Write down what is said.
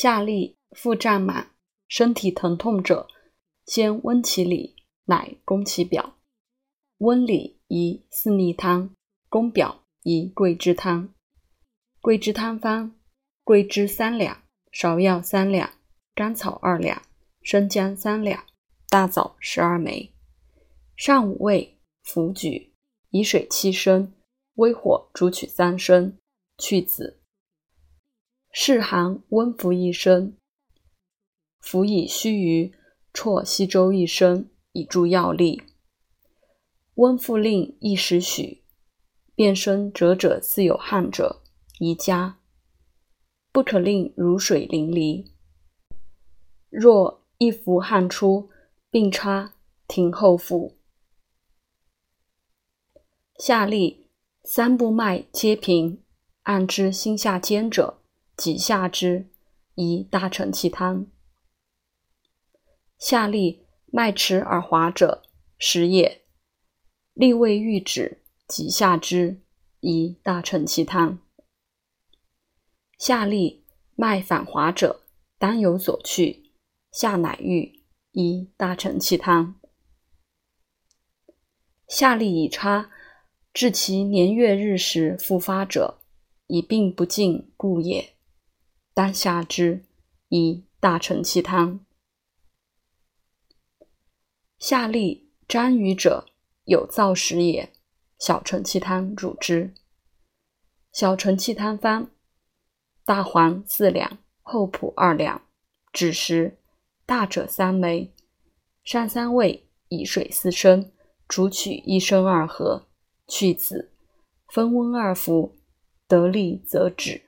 下利腹胀满，身体疼痛者，先温其里，乃攻其表。温里宜四逆汤，攻表宜桂枝汤。桂枝汤方：桂枝三两，芍药三两，甘草二两，生姜三两，大枣十二枚。上五味，服举，以水七升，微火煮取三升，去籽。适寒温服一升，服以须臾，啜稀粥一升，以助药力。温复令一时许，变身折者自有汗者，宜加。不可令如水淋漓。若一服汗出，并插，停后服。下利三部脉皆平，按之心下坚者。即下之，宜大承气汤。下利脉迟而滑者，实也。利未愈止，即下之，宜大承气汤。下利脉反滑者，当有所去，下乃愈，宜大承气汤。下利已差，至其年月日时复发者，以病不尽故也。当下之，以大承气汤。下利沾瘀者，有燥食也。小承气汤主之。小承气汤方：大黄四两，厚朴二两，枳实，大者三枚，上三味，以水四升，煮取一升二合，去子，分温二服，得利则止。